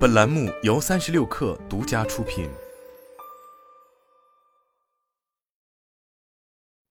本栏目由三十六氪独家出品。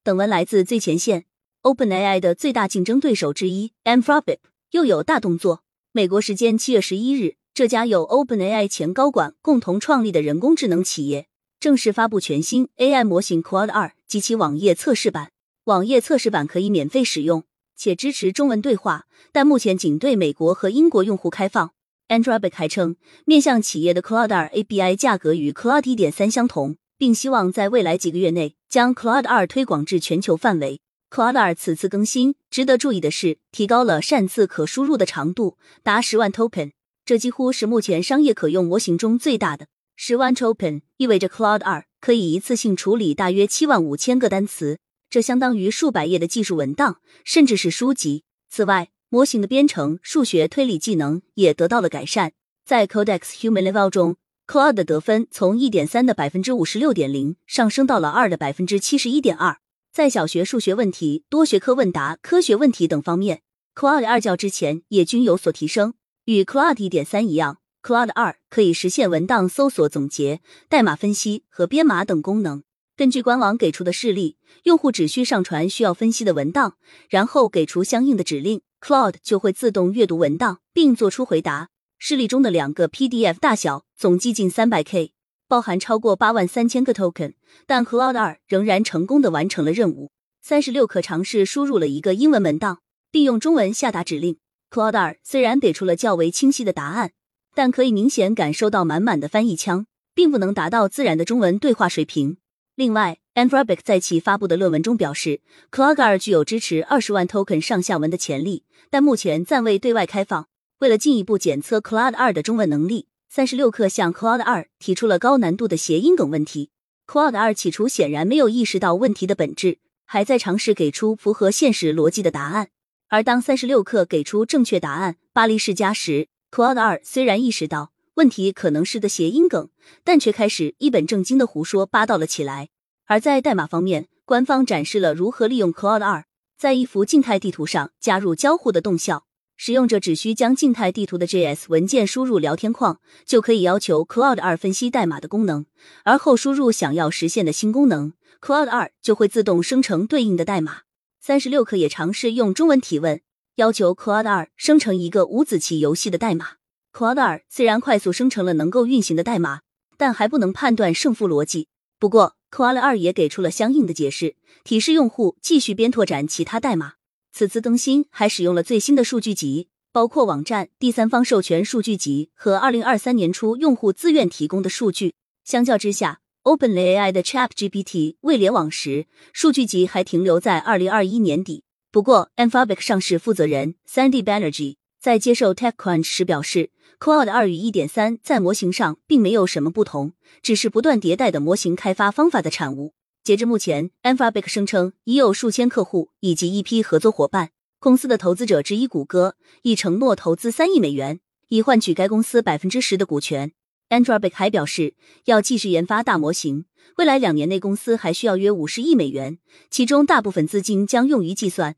本文来自最前线。OpenAI 的最大竞争对手之一 Anthropic 又有大动作。美国时间七月十一日，这家由 OpenAI 前高管共同创立的人工智能企业正式发布全新 AI 模型 Claude 二及其网页测试版。网页测试版可以免费使用，且支持中文对话，但目前仅对美国和英国用户开放。Anthropic 还称，面向企业的 Claude API 价格与 Claude 一点三相同，并希望在未来几个月内将 Claude 二推广至全球范围。Claude 二此次更新，值得注意的是，提高了擅自可输入的长度，达十万 token，这几乎是目前商业可用模型中最大的。十万 token 意味着 Claude 二可以一次性处理大约七万五千个单词，这相当于数百页的技术文档，甚至是书籍。此外，模型的编程、数学推理技能也得到了改善。在 Codex Human Level 中，Claude 的得分从一点三的百分之五十六点零上升到了二的百分之七十一点二。在小学数学问题、多学科问答、科学问题等方面，Claude 二较之前也均有所提升。与 Claude 一点三一样，Claude 二可以实现文档搜索、总结、代码分析和编码等功能。根据官网给出的示例，用户只需上传需要分析的文档，然后给出相应的指令。Claude 就会自动阅读文档并做出回答。示例中的两个 PDF 大小总计近三百 K，包含超过八万三千个 token，但 Claude 二仍然成功的完成了任务。三十六可尝试输入了一个英文文档，并用中文下达指令。Claude 二虽然给出了较为清晰的答案，但可以明显感受到满满的翻译腔，并不能达到自然的中文对话水平。另外，Anthropic 在其发布的论文中表示，Claude 二具有支持二十万 token 上下文的潜力。但目前暂未对外开放。为了进一步检测 Claude 二的中文能力，三十六氪向 Claude 二提出了高难度的谐音梗问题。Claude 二起初显然没有意识到问题的本质，还在尝试给出符合现实逻辑的答案。而当三十六氪给出正确答案“巴黎世家”时，Claude 二虽然意识到问题可能是个谐音梗，但却开始一本正经的胡说八道了起来。而在代码方面，官方展示了如何利用 Cloud 二。在一幅静态地图上加入交互的动效，使用者只需将静态地图的 JS 文件输入聊天框，就可以要求 Cloud 二分析代码的功能，而后输入想要实现的新功能，Cloud 二就会自动生成对应的代码。三十六氪也尝试用中文提问，要求 Cloud 二生成一个五子棋游戏的代码。Claude 二虽然快速生成了能够运行的代码，但还不能判断胜负逻辑。不过，Claude 二也给出了相应的解释，提示用户继续边拓展其他代码。此次更新还使用了最新的数据集，包括网站、第三方授权数据集和二零二三年初用户自愿提供的数据。相较之下，OpenAI 的 ChatGPT 未联网时，数据集还停留在二零二一年底。不过，Anthropic 上市负责人 Sandy Banerjee 在接受 TechCrunch 时表示。，Cloud 二与一点三在模型上并没有什么不同，只是不断迭代的模型开发方法的产物。截至目前，Anthropic 声称已有数千客户以及一批合作伙伴。公司的投资者之一谷歌已承诺投资三亿美元，以换取该公司百分之十的股权。Anthropic 还表示要继续研发大模型，未来两年内公司还需要约五十亿美元，其中大部分资金将用于计算。